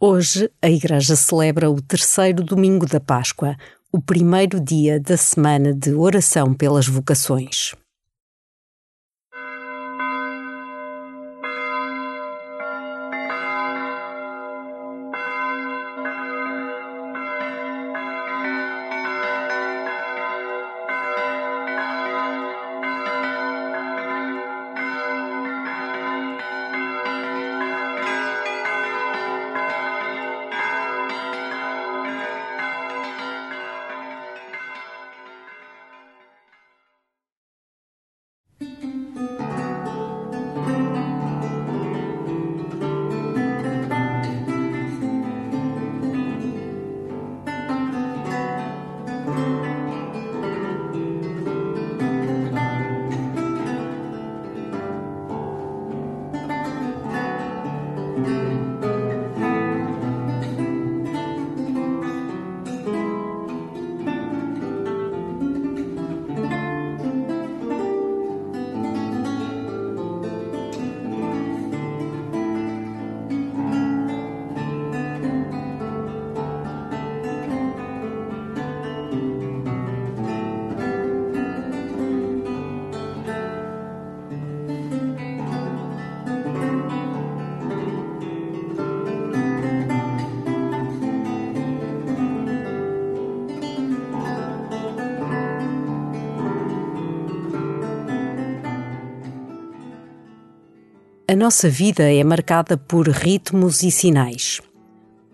Hoje, a Igreja celebra o terceiro domingo da Páscoa, o primeiro dia da semana de oração pelas vocações. Nossa vida é marcada por ritmos e sinais.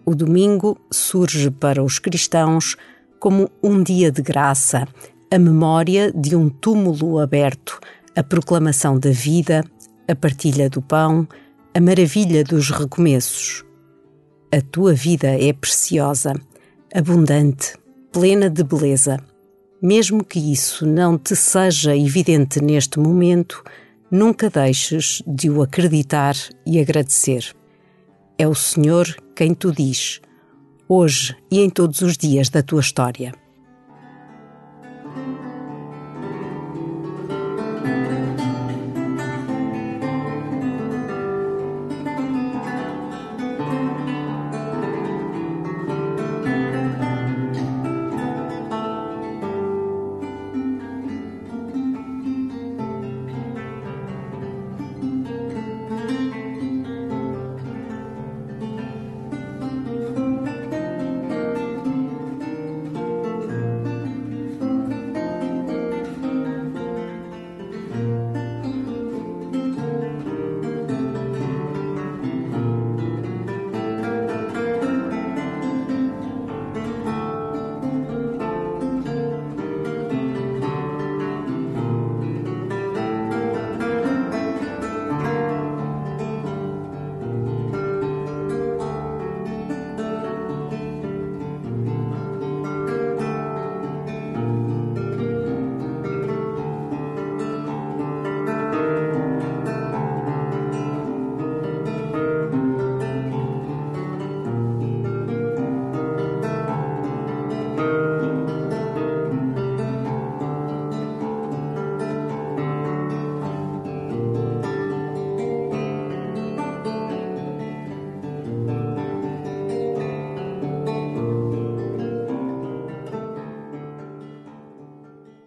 O domingo surge para os cristãos como um dia de graça, a memória de um túmulo aberto, a proclamação da vida, a partilha do pão, a maravilha dos recomeços. A tua vida é preciosa, abundante, plena de beleza. Mesmo que isso não te seja evidente neste momento, nunca deixes de o acreditar e agradecer. É o Senhor quem tu diz, hoje e em todos os dias da tua história.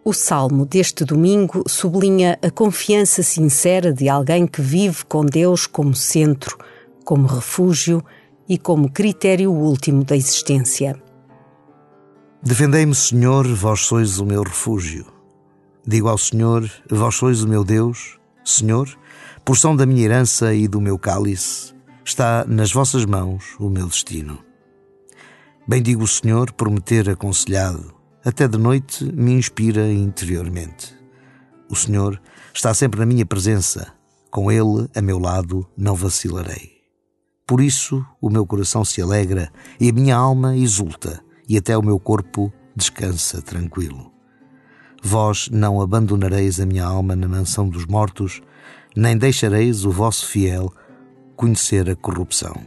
O salmo deste domingo sublinha a confiança sincera de alguém que vive com Deus como centro, como refúgio e como critério último da existência. Defendei-me, Senhor, vós sois o meu refúgio. Digo ao Senhor, vós sois o meu Deus, Senhor, porção da minha herança e do meu cálice, está nas vossas mãos o meu destino. Bendigo o Senhor por me ter aconselhado até de noite me inspira interiormente. O Senhor está sempre na minha presença, com Ele a meu lado não vacilarei. Por isso o meu coração se alegra e a minha alma exulta, e até o meu corpo descansa tranquilo. Vós não abandonareis a minha alma na mansão dos mortos, nem deixareis o vosso fiel conhecer a corrupção.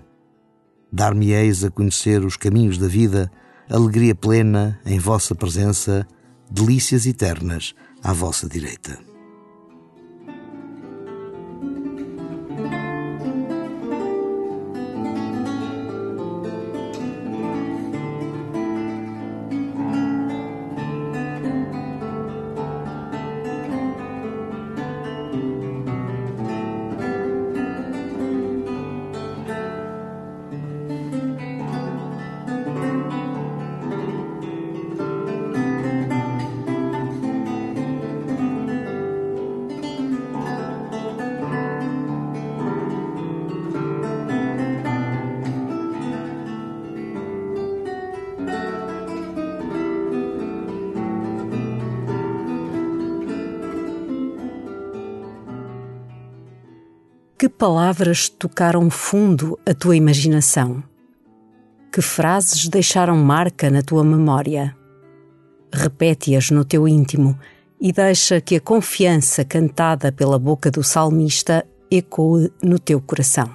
Dar-me-eis a conhecer os caminhos da vida alegria plena em vossa presença, delícias eternas à vossa direita. Que palavras tocaram fundo a tua imaginação? Que frases deixaram marca na tua memória? Repete-as no teu íntimo e deixa que a confiança cantada pela boca do salmista ecoe no teu coração.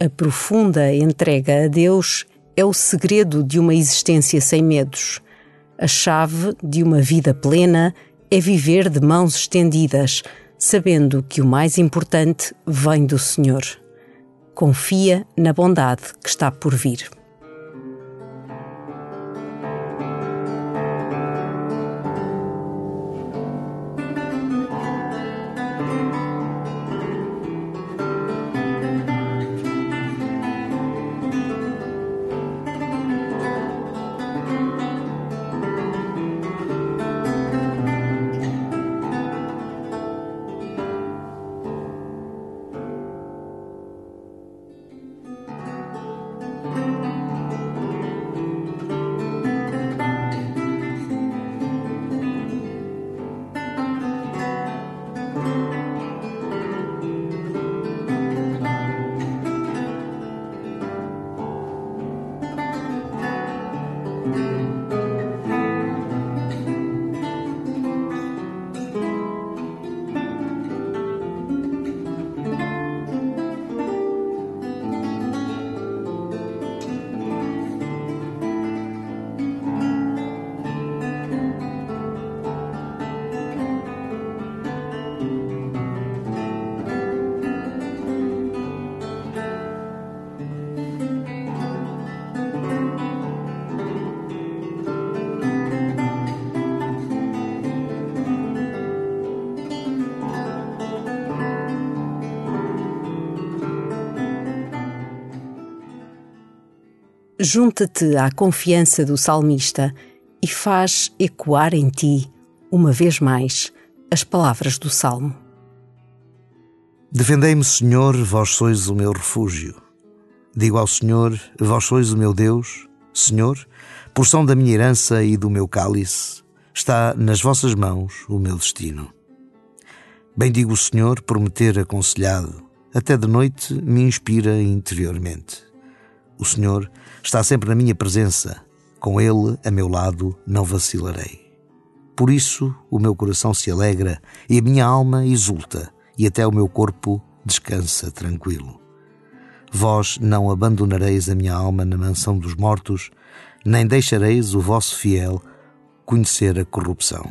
A profunda entrega a Deus é o segredo de uma existência sem medos. A chave de uma vida plena é viver de mãos estendidas, sabendo que o mais importante vem do Senhor. Confia na bondade que está por vir. Junta-te à confiança do salmista e faz ecoar em ti, uma vez mais, as palavras do salmo. Defendei-me, Senhor, vós sois o meu refúgio. Digo ao Senhor, vós sois o meu Deus, Senhor, porção da minha herança e do meu cálice, está nas vossas mãos o meu destino. Bendigo o Senhor por me ter aconselhado, até de noite me inspira interiormente. O Senhor está sempre na minha presença. Com Ele a meu lado não vacilarei. Por isso o meu coração se alegra e a minha alma exulta, e até o meu corpo descansa tranquilo. Vós não abandonareis a minha alma na mansão dos mortos, nem deixareis o vosso fiel conhecer a corrupção.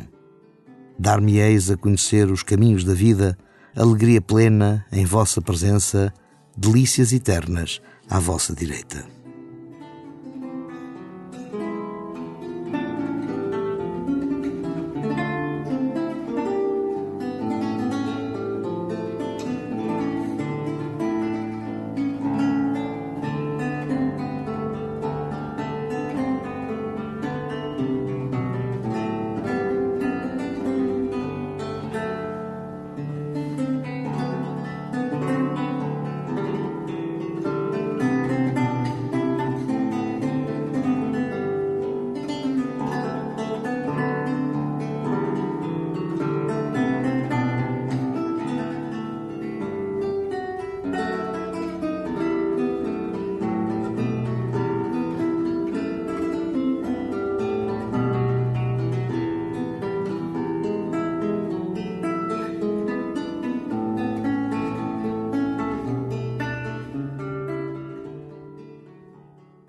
Dar-me-eis a conhecer os caminhos da vida, alegria plena em vossa presença, delícias eternas à vossa direita.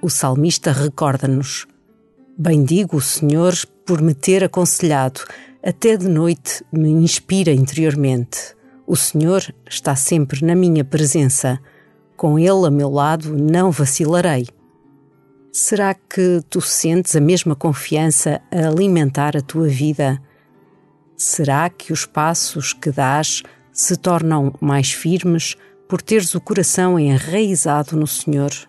O salmista recorda-nos: Bendigo o Senhor por me ter aconselhado, até de noite me inspira interiormente. O Senhor está sempre na minha presença, com Ele a meu lado não vacilarei. Será que tu sentes a mesma confiança a alimentar a tua vida? Será que os passos que dás se tornam mais firmes por teres o coração enraizado no Senhor?